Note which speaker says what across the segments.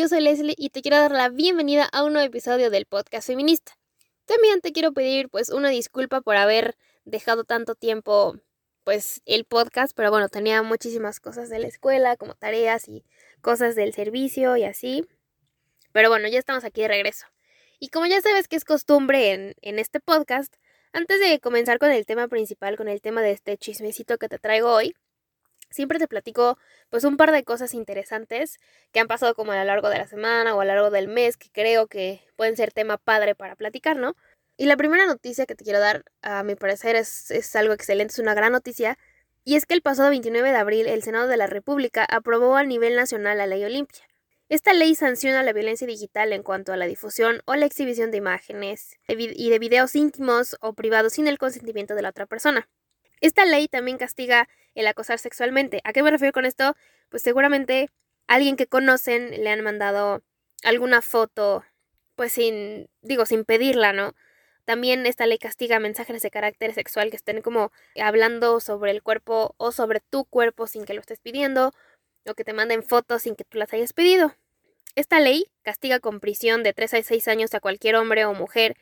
Speaker 1: yo soy Leslie y te quiero dar la bienvenida a un nuevo episodio del podcast feminista. También te quiero pedir pues una disculpa por haber dejado tanto tiempo pues el podcast, pero bueno, tenía muchísimas cosas de la escuela, como tareas y cosas del servicio y así. Pero bueno, ya estamos aquí de regreso. Y como ya sabes que es costumbre en, en este podcast, antes de comenzar con el tema principal, con el tema de este chismecito que te traigo hoy, siempre te platico pues un par de cosas interesantes que han pasado como a lo largo de la semana o a lo largo del mes que creo que pueden ser tema padre para platicar, ¿no? Y la primera noticia que te quiero dar, a mi parecer, es, es algo excelente, es una gran noticia, y es que el pasado 29 de abril el Senado de la República aprobó a nivel nacional la Ley Olimpia. Esta ley sanciona la violencia digital en cuanto a la difusión o la exhibición de imágenes y de videos íntimos o privados sin el consentimiento de la otra persona. Esta ley también castiga el acosar sexualmente. ¿A qué me refiero con esto? Pues seguramente alguien que conocen le han mandado alguna foto, pues sin, digo, sin pedirla, ¿no? También esta ley castiga mensajes de carácter sexual que estén como hablando sobre el cuerpo o sobre tu cuerpo sin que lo estés pidiendo, o que te manden fotos sin que tú las hayas pedido. Esta ley castiga con prisión de 3 a 6 años a cualquier hombre o mujer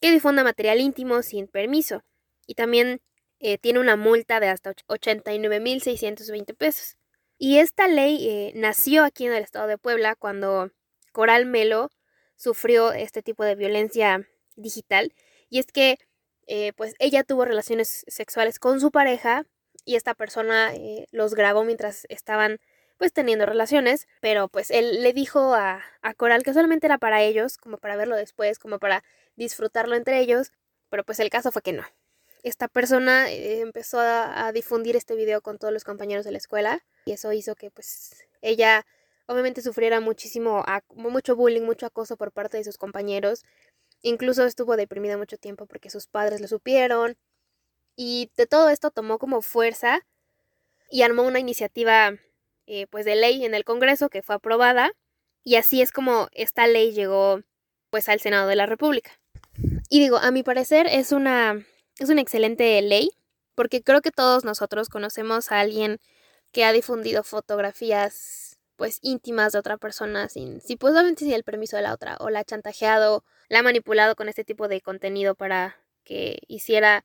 Speaker 1: que difunda material íntimo sin permiso. Y también eh, tiene una multa de hasta 89.620 pesos. Y esta ley eh, nació aquí en el estado de Puebla cuando Coral Melo sufrió este tipo de violencia digital. Y es que, eh, pues, ella tuvo relaciones sexuales con su pareja y esta persona los grabó mientras estaban, pues, teniendo relaciones. Pero, pues, él le dijo a, a Coral que solamente era para ellos, como para verlo después, como para disfrutarlo entre ellos. Pero, pues, el caso fue que no esta persona eh, empezó a, difundir este video con todos los compañeros de la escuela y eso hizo que pues ella obviamente sufriera muchísimo, mucho bullying, mucho acoso por parte de sus compañeros. Incluso estuvo deprimida mucho tiempo porque sus padres lo supieron. Y de todo esto tomó como fuerza y armó una iniciativa eh, pues de ley en el Congreso que fue aprobada. Y así es como esta ley llegó pues al Senado de la República. Y digo, a mi parecer es una es una excelente ley porque creo que todos nosotros conocemos a alguien que ha difundido fotografías pues íntimas de otra persona sin, si pues sin el permiso de la otra o la ha chantajeado, la ha manipulado con este tipo de contenido para que hiciera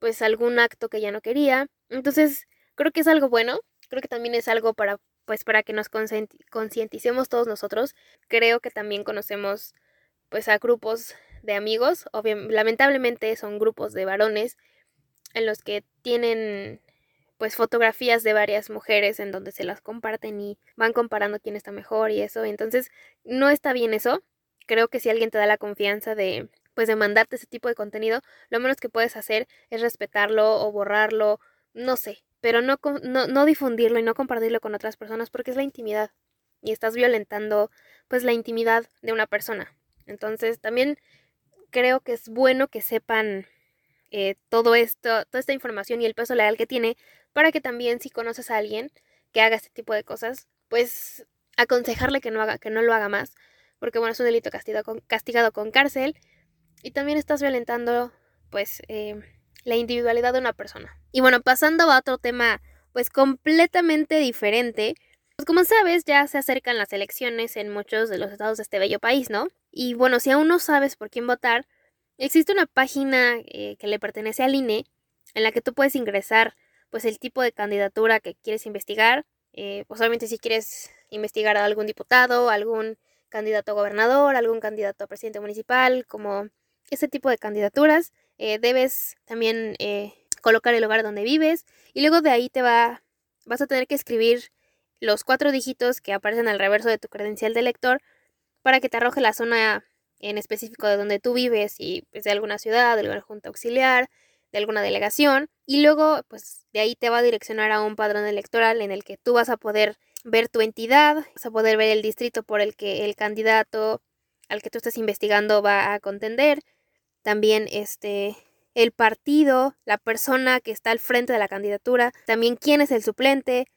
Speaker 1: pues algún acto que ya no quería. Entonces, creo que es algo bueno, creo que también es algo para pues para que nos concienticemos todos nosotros. Creo que también conocemos pues a grupos de amigos, lamentablemente son grupos de varones en los que tienen pues fotografías de varias mujeres en donde se las comparten y van comparando quién está mejor y eso, entonces no está bien eso. Creo que si alguien te da la confianza de pues de mandarte ese tipo de contenido, lo menos que puedes hacer es respetarlo o borrarlo, no sé, pero no, no, no difundirlo y no compartirlo con otras personas porque es la intimidad y estás violentando pues la intimidad de una persona. Entonces también creo que es bueno que sepan eh, todo esto, toda esta información y el peso legal que tiene, para que también si conoces a alguien que haga este tipo de cosas, pues aconsejarle que no haga, que no lo haga más, porque bueno, es un delito castigado con, cárcel y también estás violentando pues eh, la individualidad de una persona. Y bueno, pasando a otro tema pues completamente diferente, pues como sabes, ya se acercan las elecciones en muchos de los estados de este bello país, ¿no? Y bueno, si aún no sabes por quién votar, existe una página eh, que le pertenece al INE en la que tú puedes ingresar pues el tipo de candidatura que quieres investigar. Eh, pues obviamente si quieres investigar a algún diputado, algún candidato a gobernador, algún candidato a presidente municipal, como ese tipo de candidaturas, eh, debes también colocar el lugar donde vives y luego de ahí te va, vas a tener que escribir los cuatro dígitos que aparecen al reverso de tu credencial de lector para que te arroje la zona en específico de donde tú vives y pues, de alguna ciudad, de alguna junta auxiliar, de alguna delegación y luego pues de ahí te va a direccionar a un padrón electoral en el que tú vas a poder ver tu entidad, vas a poder ver el distrito por el que el candidato al que tú estás investigando va a contender, también este el partido, la persona que está al frente de la candidatura, también quién es el suplente,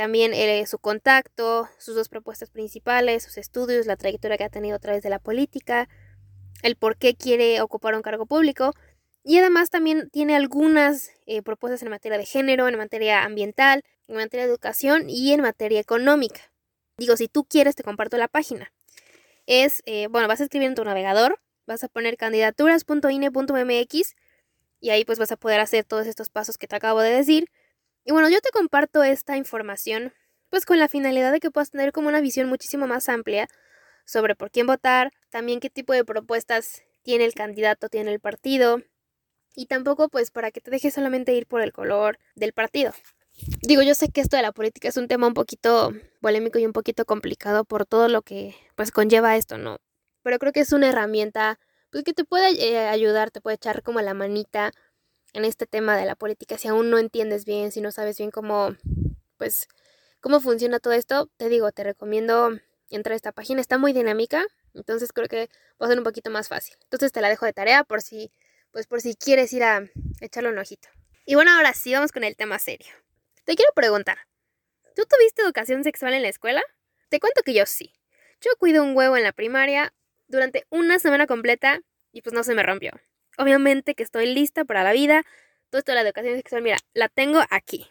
Speaker 1: también eh, su contacto, sus dos propuestas principales, sus estudios, la trayectoria que ha tenido a través de la política, el por qué quiere ocupar un cargo público y además también tiene algunas eh, propuestas en materia de género, en materia ambiental, en materia de educación y en materia económica. Digo, si tú quieres, te comparto la página. Es, eh, bueno, vas a escribir en tu navegador, vas a poner candidaturas.ine.mx y ahí pues vas a poder hacer todos estos pasos que te acabo de decir. Y bueno, yo te comparto esta información pues con la finalidad de que puedas tener como una visión muchísimo más amplia sobre por quién votar, también qué tipo de propuestas tiene el candidato, tiene el partido, y tampoco pues para que te dejes solamente ir por el color del partido. Digo, yo sé que esto de la política es un tema un poquito polémico y un poquito complicado por todo lo que pues conlleva esto, ¿no? Pero creo que es una herramienta pues que te puede eh, ayudar, te puede echar como la manita en este tema de la política si aún no entiendes bien, si no sabes bien cómo pues cómo funciona todo esto, te digo, te recomiendo entrar a esta página, está muy dinámica, entonces creo que va a ser un poquito más fácil. Entonces te la dejo de tarea por si pues por si quieres ir a echarle un ojito. Y bueno, ahora sí vamos con el tema serio. Te quiero preguntar, ¿tú tuviste educación sexual en la escuela? Te cuento que yo sí. Yo cuido un huevo en la primaria durante una semana completa y pues no se me rompió. Obviamente que estoy lista para la vida. Todo esto de la educación sexual, mira, la tengo aquí.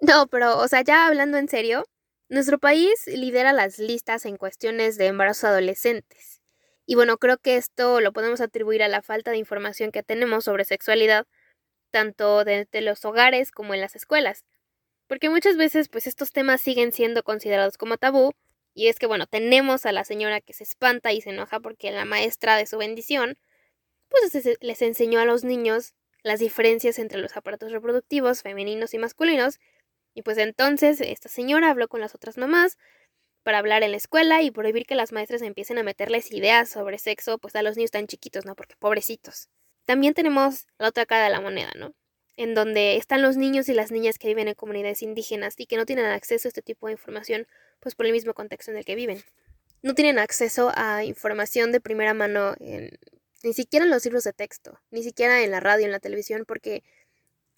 Speaker 1: No, pero, o sea, ya hablando en serio, nuestro país lidera las listas en cuestiones de embarazos adolescentes. Y bueno, creo que esto lo podemos atribuir a la falta de información que tenemos sobre sexualidad, tanto desde los hogares como en las escuelas. Porque muchas veces pues estos temas siguen siendo considerados como tabú, y es que bueno, tenemos a la señora que se espanta y se enoja porque la maestra de su bendición pues les enseñó a los niños las diferencias entre los aparatos reproductivos femeninos y masculinos, y pues entonces esta señora habló con las otras mamás para hablar en la escuela y prohibir que las maestras empiecen a meterles ideas sobre sexo pues a los niños tan chiquitos, ¿no? Porque pobrecitos. También tenemos la otra cara de la moneda, ¿no? En donde están los niños y las niñas que viven en comunidades indígenas y que no tienen acceso a este tipo de información pues por el mismo contexto en el que viven. No tienen acceso a información de primera mano ni siquiera en los libros de texto, ni siquiera en la radio, en la televisión, porque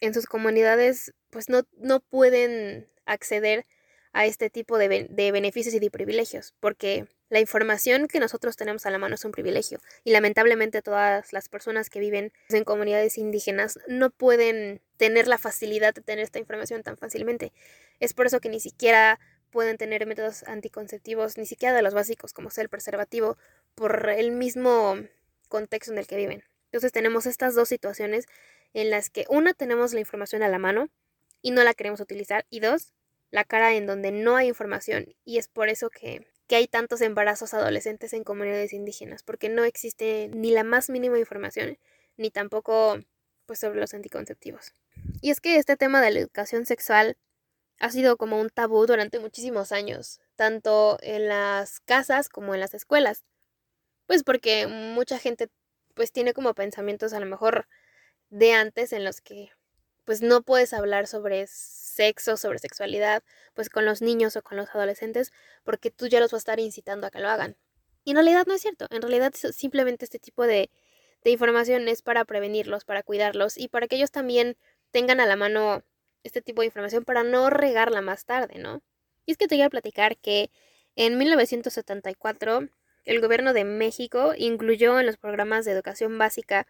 Speaker 1: en sus comunidades pues no, no pueden acceder a este tipo de, de, beneficios y de privilegios, porque la información que nosotros tenemos a la mano es un privilegio y lamentablemente todas las personas que viven en comunidades indígenas no pueden tener la facilidad de tener esta información tan fácilmente. Es por eso que ni siquiera pueden tener métodos anticonceptivos, ni siquiera de los básicos como sea el preservativo, por el mismo contexto en el que viven. Entonces tenemos estas dos situaciones en las que una tenemos la información a la mano y no la queremos utilizar y dos la cara en donde no hay información y es por eso que, que hay tantos embarazos adolescentes en comunidades indígenas, porque no existe ni la más mínima información, ni tampoco pues sobre los anticonceptivos. Y es que este tema de la educación sexual ha sido como un tabú durante muchísimos años, tanto en las casas como en las escuelas. Pues porque mucha gente pues tiene como pensamientos a lo mejor de antes en los que pues no puedes hablar sobre sexo, sobre sexualidad, pues con los niños o con los adolescentes, porque tú ya los vas a estar incitando a que lo hagan. Y en realidad no es cierto, en realidad simplemente este tipo de, de información es para prevenirlos, para cuidarlos y para que ellos también tengan a la mano este tipo de información para no regarla más tarde, ¿no? Y es que te voy a platicar que en 1974 el gobierno de México incluyó en los programas de educación básica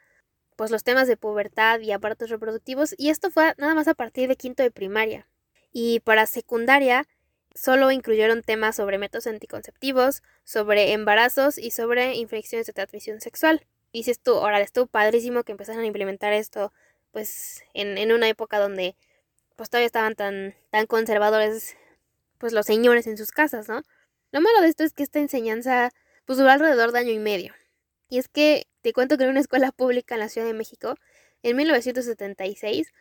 Speaker 1: pues los temas de pubertad y aparatos reproductivos y esto fue nada más a partir de quinto de primaria. Y para secundaria solo incluyeron temas sobre métodos anticonceptivos, sobre embarazos y sobre infecciones de transmisión sexual. Y dices tú, ahora estuvo padrísimo que empezaran a implementar esto pues en, en una época donde pues todavía estaban tan, tan conservadores pues los señores en sus casas, ¿no? Lo malo de esto es que esta enseñanza pues duró alrededor de año y medio. Y es que te cuento que en una escuela pública en la Ciudad de México, en 1976,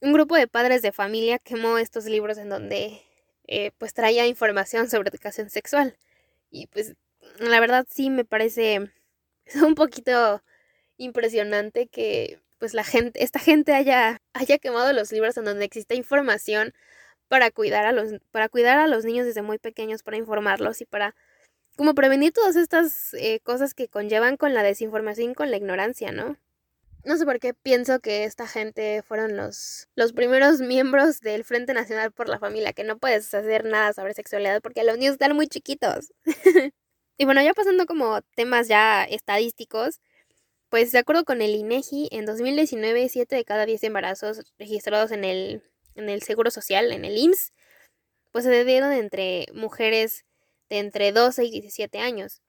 Speaker 1: un grupo de padres de familia quemó estos libros en donde eh, pues traía información sobre educación sexual. Y pues la verdad sí me parece un poquito impresionante que pues la gente, esta gente haya, haya quemado los libros en donde existe información para cuidar a los, para cuidar a los niños desde muy pequeños, para informarlos y para como prevenir todas estas eh, cosas que conllevan con la desinformación con la ignorancia, ¿no? No sé por qué pienso que esta gente fueron los, los primeros miembros del Frente Nacional por la Familia, que no puedes hacer nada sobre sexualidad porque los niños están muy chiquitos. y bueno, ya pasando como temas ya estadísticos, pues de acuerdo con el INEGI, en 2019, 7 de cada 10 embarazos registrados en el, en el Seguro Social, en el IMSS, pues se debieron entre mujeres de entre 12 y 17 años.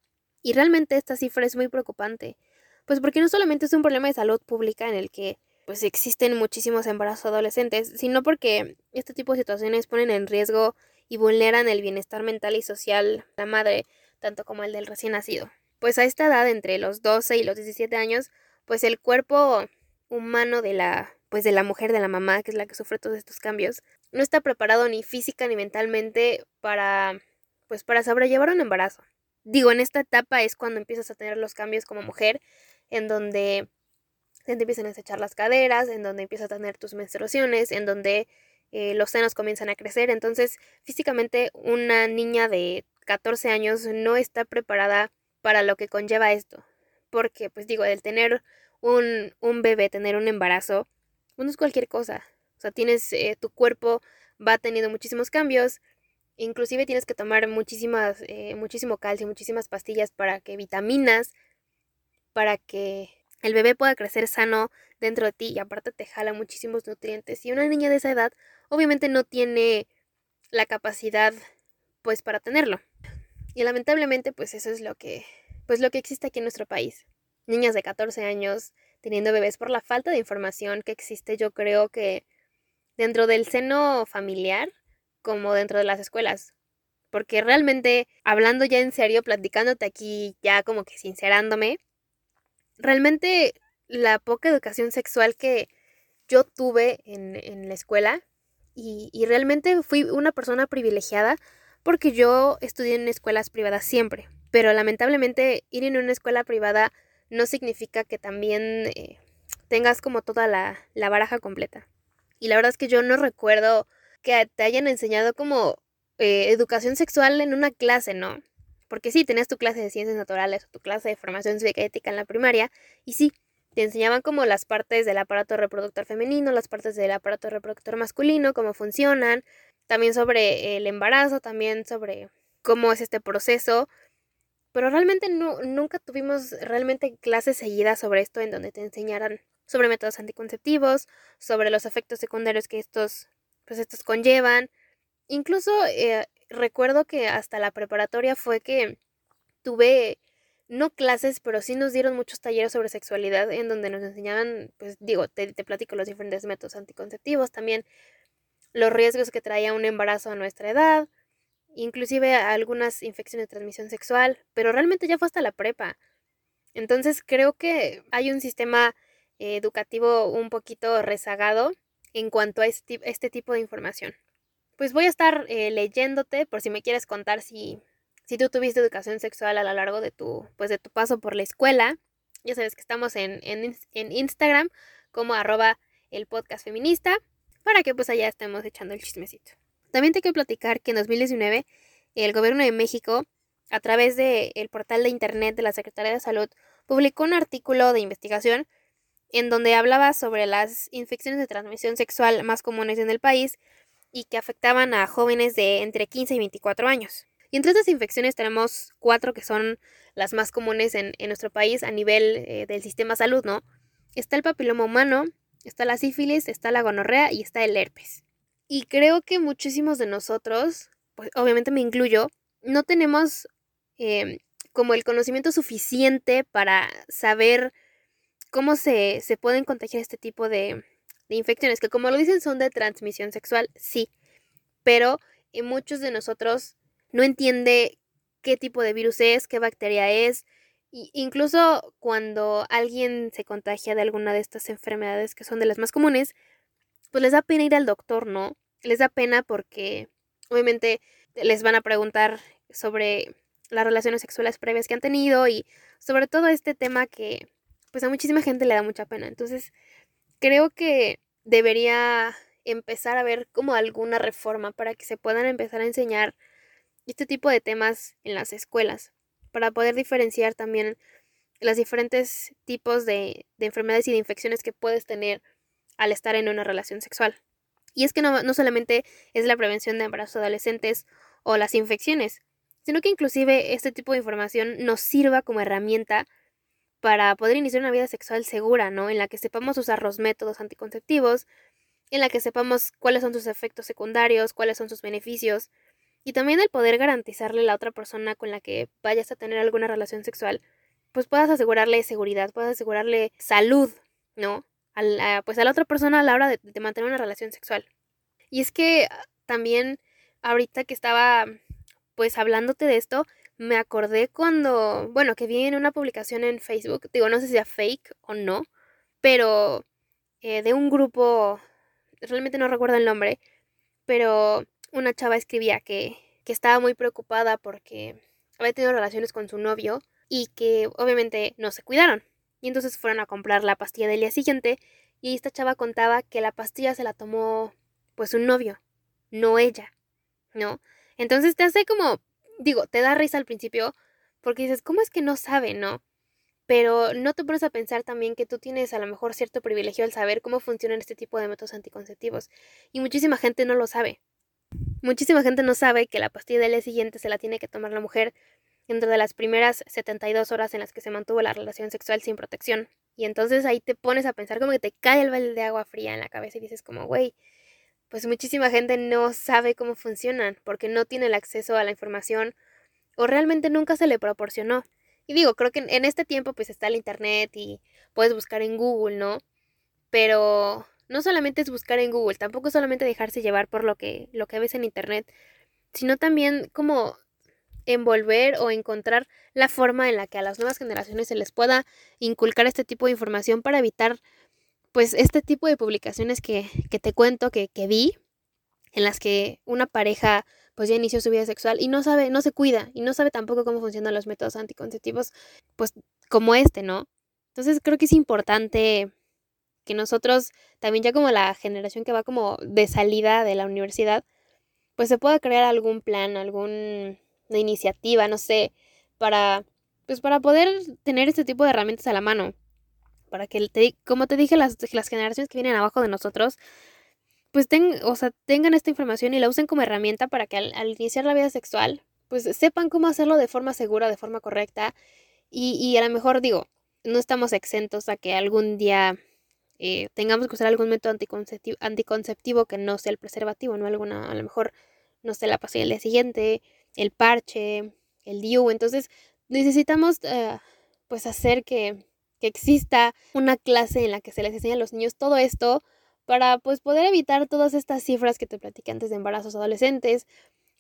Speaker 1: Y realmente esta cifra es muy preocupante, pues porque no solamente es un problema de salud pública en el que pues existen muchísimos embarazos adolescentes, sino porque este tipo de situaciones ponen en riesgo y vulneran el bienestar mental y social de la madre, tanto como el del recién nacido. Pues a esta edad, entre los 12 y los 17 años, pues el cuerpo humano de la pues de la mujer, de la mamá, que es la que sufre todos estos cambios, no está preparado ni física ni mentalmente para pues para sobrellevar un embarazo. Digo, en esta etapa es cuando empiezas a tener los cambios como mujer, en donde se te empiezan a echar las caderas, en donde empiezas a tener tus menstruaciones, en donde eh, los senos comienzan a crecer. Entonces, físicamente, una niña de 14 años no está preparada para lo que conlleva esto. Porque, pues digo, el tener un, un bebé, tener un embarazo, no es cualquier cosa. O sea, tienes, eh, tu cuerpo va teniendo muchísimos cambios. Inclusive tienes que tomar muchísimas, eh, muchísimo calcio, muchísimas pastillas para que vitaminas, para que el bebé pueda crecer sano dentro de ti y aparte te jala muchísimos nutrientes. Y una niña de esa edad obviamente no tiene la capacidad pues para tenerlo. Y lamentablemente pues eso es lo que pues lo que existe aquí en nuestro país. Niñas de 14 años teniendo bebés por la falta de información que existe, yo creo que dentro del seno familiar como dentro de las escuelas. Porque realmente, hablando ya en serio, platicándote aquí, ya como que sincerándome, realmente la poca educación sexual que yo tuve en, en la escuela, y, y realmente fui una persona privilegiada porque yo estudié en escuelas privadas siempre. Pero lamentablemente ir en una escuela privada no significa que también eh, tengas como toda la, la baraja completa. Y la verdad es que yo no recuerdo que te hayan enseñado como eh, educación sexual en una clase, ¿no? Porque sí, tenías tu clase de ciencias naturales o tu clase de formación cívica ética en la primaria, y sí, te enseñaban como las partes del aparato reproductor femenino, las partes del aparato reproductor masculino, cómo funcionan, también sobre el embarazo, también sobre cómo es este proceso, pero realmente no, nunca tuvimos realmente clases seguidas sobre esto en donde te enseñaran sobre métodos anticonceptivos, sobre los efectos secundarios que estos, pues estos conllevan. Incluso eh, recuerdo que hasta la preparatoria fue que tuve no clases, pero sí nos dieron muchos talleres sobre sexualidad en donde nos enseñaban, pues digo, te, te platico los diferentes métodos anticonceptivos, también los riesgos que traía un embarazo a nuestra edad, inclusive algunas infecciones de transmisión sexual, pero realmente ya fue hasta la prepa. Entonces creo que hay un sistema eh, educativo un poquito rezagado en cuanto a este, este, tipo de información. Pues voy a estar eh, leyéndote por si me quieres contar si, si tú tuviste educación sexual a lo largo de tu, pues de tu paso por la escuela. Ya sabes que estamos en, en, en Instagram como arroba el podcast feminista para que pues allá estemos echando el chismecito. También te quiero platicar que en 2019 el gobierno de México, a través del el portal de internet de la Secretaría de Salud, publicó un artículo de investigación en donde hablaba sobre las infecciones de transmisión sexual más comunes en el país y que afectaban a jóvenes de entre 15 y 24 años. Y entre estas infecciones tenemos cuatro que son las más comunes en, nuestro país a nivel eh, del sistema salud, ¿no? Está el papiloma humano, está la sífilis, está la gonorrea y está el herpes. Y creo que muchísimos de nosotros, pues obviamente me incluyo, no tenemos em, como el conocimiento suficiente para saber cómo se, se pueden contagiar este tipo de, infecciones, que como lo dicen son de transmisión sexual, sí, pero eh, muchos de nosotros no entiende qué tipo de virus es, qué bacteria es, y incluso cuando alguien se contagia de alguna de estas enfermedades que son de las más comunes, pues les da pena ir al doctor, ¿no? Les da pena porque obviamente les van a preguntar sobre las relaciones sexuales previas que han tenido y sobre todo este tema que pues a muchísima gente le da mucha pena. Entonces, creo que debería empezar a ver como alguna reforma para que se puedan empezar a enseñar este tipo de temas en las escuelas, para poder diferenciar también los diferentes tipos de, de enfermedades y de infecciones que puedes tener al estar en una relación sexual. Y es que no, no solamente es la prevención de embarazos adolescentes o las infecciones, sino que inclusive este tipo de información nos sirva como herramienta para poder iniciar una vida sexual segura, ¿no? En la que sepamos usar los métodos anticonceptivos, en la que sepamos cuáles son sus efectos secundarios, cuáles son sus beneficios, Y también el poder garantizarle a la otra persona con la que vayas a tener alguna relación sexual, pues puedas asegurarle seguridad, puedas asegurarle salud, ¿no? Pues a la otra persona a la hora de, de mantener una relación sexual. Y es que ah, también ahorita que estaba pues hablándote de esto, me acordé cuando, bueno, que vi en una publicación en Facebook, digo, no sé si sea fake o no, pero eh, de un grupo, realmente no recuerdo el nombre, pero una chava escribía que, que estaba muy preocupada porque había tenido relaciones con su novio y que obviamente no se cuidaron. Y entonces fueron a comprar la pastilla del día siguiente y esta chava contaba que la pastilla se la tomó pues un novio, no ella, ¿no? Entonces te hace como, digo, te da risa al principio porque dices, ¿cómo es que no sabe, no? Pero no te pones a pensar también que tú tienes a lo mejor cierto privilegio al saber cómo funcionan este tipo de métodos anticonceptivos. Y muchísima gente no lo sabe. Muchísima gente no sabe que la pastilla del día siguiente se la tiene que tomar la mujer dentro de las primeras 72 horas en las que se mantuvo la relación sexual sin protección. Y entonces ahí te pones a pensar como que te cae el balde de agua fría en la cabeza y dices como, güey, pues muchísima gente no sabe cómo funcionan porque no tiene el acceso a la información o realmente nunca se le proporcionó. Y digo, creo que en este tiempo pues está el internet y puedes buscar en Google, ¿no? Pero no solamente es buscar en Google, tampoco es solamente dejarse llevar por lo que, lo que ves en internet, sino también como envolver o encontrar la forma en la que a las nuevas generaciones se les pueda inculcar este tipo de información para evitar pues este tipo de publicaciones que, que te cuento que, que vi, en las que una pareja pues ya inició su vida sexual y no sabe, no se cuida y no sabe tampoco cómo funcionan los métodos anticonceptivos, pues como este, ¿no? Entonces creo que es importante que nosotros, también ya como la generación que va como de salida de la universidad, pues se pueda crear algún plan, alguna iniciativa, no sé, para, pues para poder tener este tipo de herramientas a la mano para que, te, como te dije, las, las generaciones que vienen abajo de nosotros, pues o sea, tengan esta información y la usen como herramienta para que al, iniciar la vida sexual, pues sepan cómo hacerlo de forma segura, de forma correcta. Y, y a lo mejor digo, no estamos exentos a que algún día eh, tengamos que usar algún método anticonceptivo, anticonceptivo que no sea el preservativo, ¿no? Alguna, a lo mejor, no sé, la pasilla del día siguiente, el parche, el DIU. Entonces, necesitamos, eh, pues, hacer que que exista una clase en la que se les enseña a los niños todo esto para pues poder evitar todas estas cifras que te platiqué antes de embarazos adolescentes,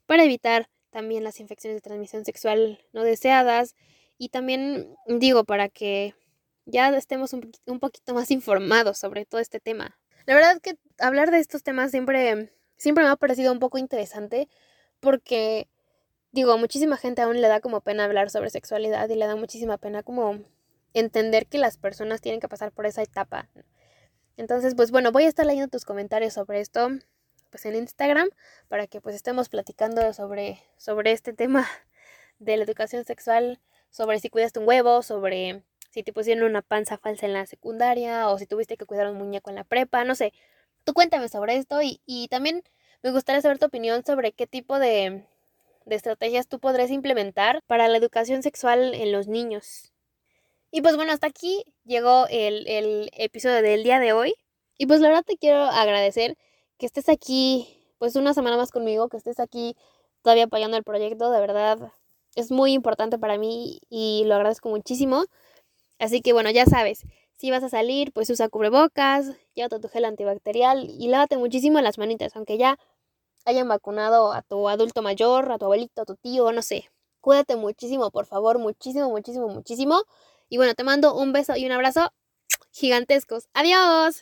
Speaker 1: para evitar también las infecciones de transmisión sexual no deseadas y también digo para que ya estemos un, un poquito más informados sobre todo este tema. La verdad que hablar de estos temas siempre, siempre me ha parecido un poco interesante porque digo, muchísima gente aún le da como pena hablar sobre sexualidad y le da muchísima pena como entender que las personas tienen que pasar por esa etapa. Entonces, pues bueno, voy a estar leyendo tus comentarios sobre esto pues en Instagram para que pues estemos platicando sobre, sobre este tema de la educación sexual, sobre si cuidaste un huevo, sobre si te pusieron una panza falsa en la secundaria o si tuviste que cuidar un muñeco en la prepa, no sé. Tú cuéntame sobre esto y, y también me gustaría saber tu opinión sobre qué tipo de, de estrategias tú podrías implementar para la educación sexual en los niños. Y pues bueno, hasta aquí llegó el, el episodio del día de hoy. Y pues la verdad te quiero agradecer que estés aquí pues una semana más conmigo, que estés aquí todavía apoyando el proyecto, de verdad es muy importante para mí y lo agradezco muchísimo. Así que bueno, ya sabes, si vas a salir, pues usa cubrebocas, llévate tu gel antibacterial y lávate muchísimo las manitas, aunque ya hayan vacunado a tu adulto mayor, a tu abuelito, a tu tío, no sé. Cuídate muchísimo, por favor, muchísimo, muchísimo, muchísimo. Y bueno, te mando un beso y un abrazo gigantescos. Adiós.